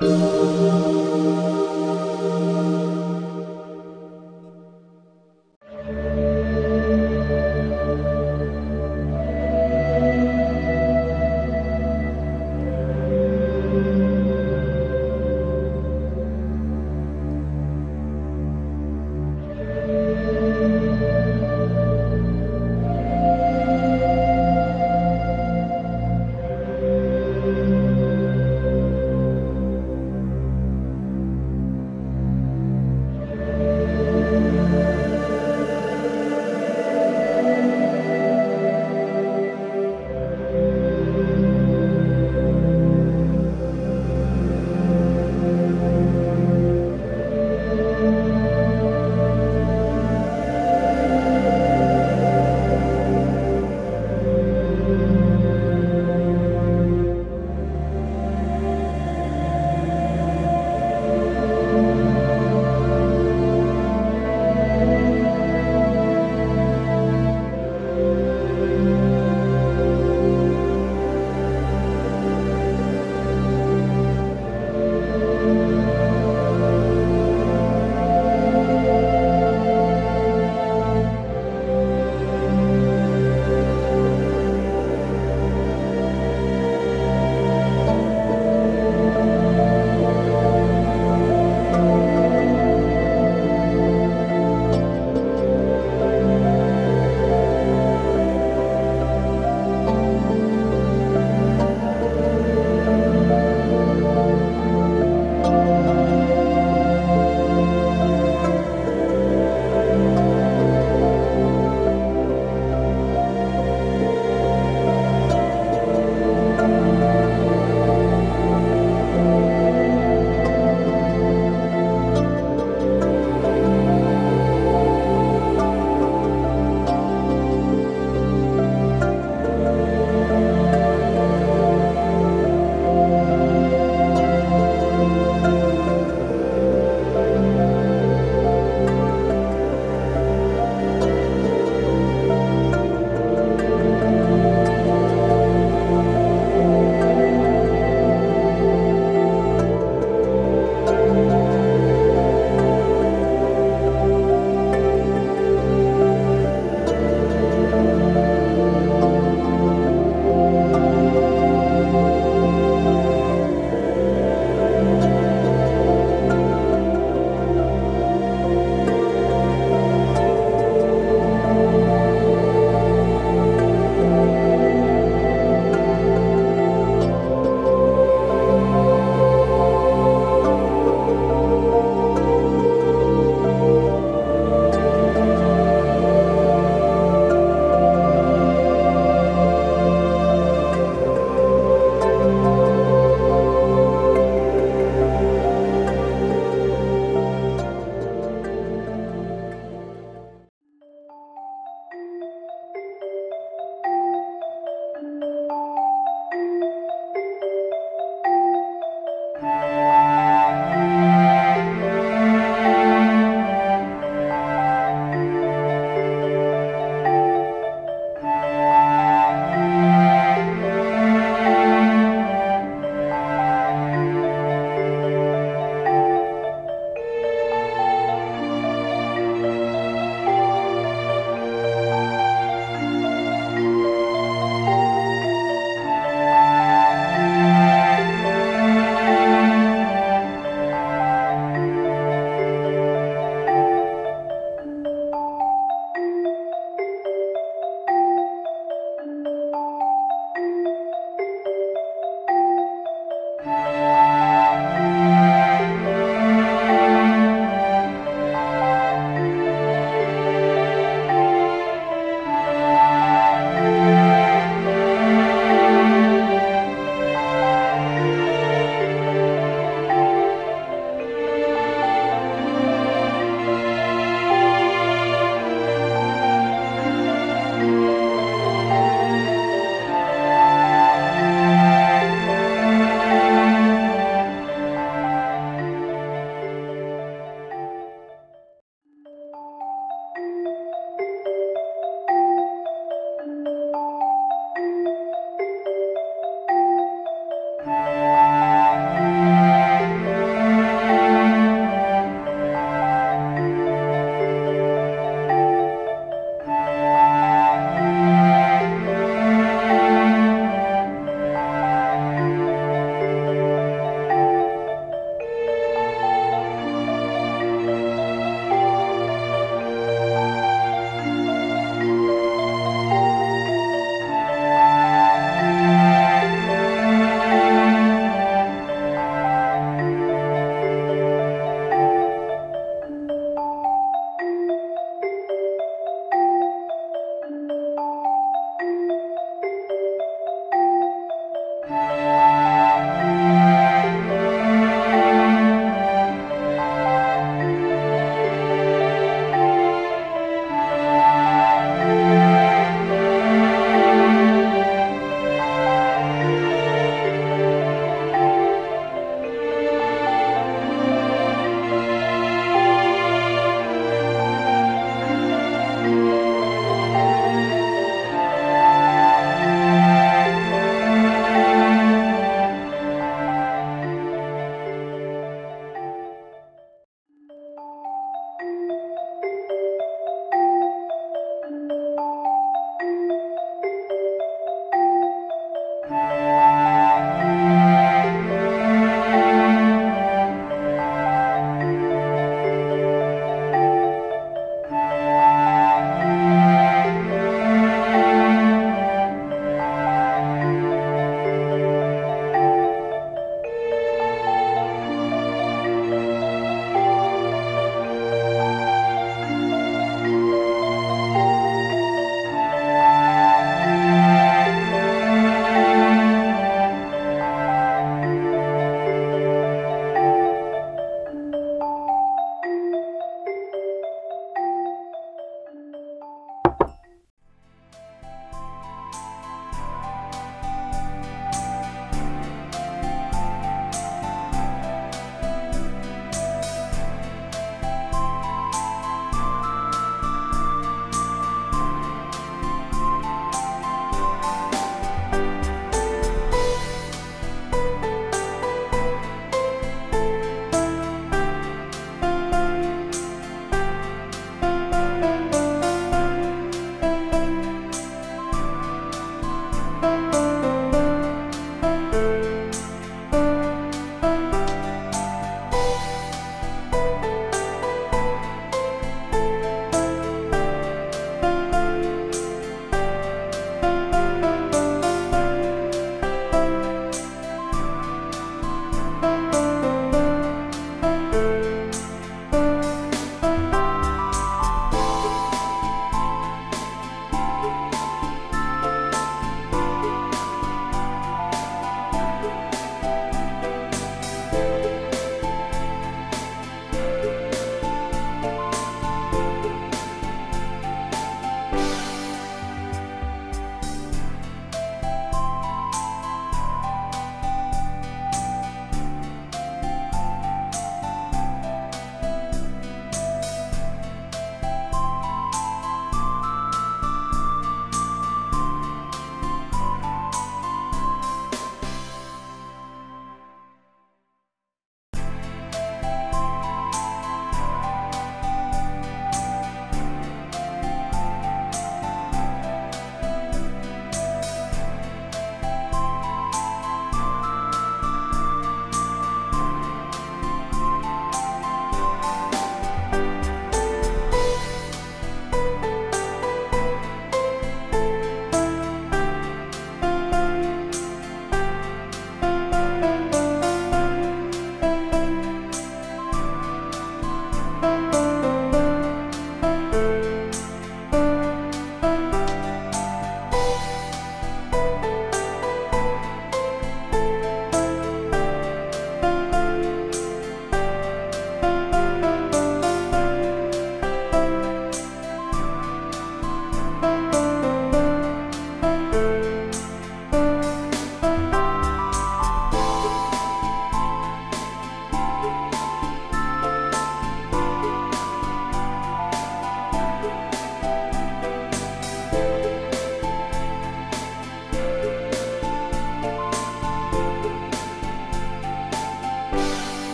了。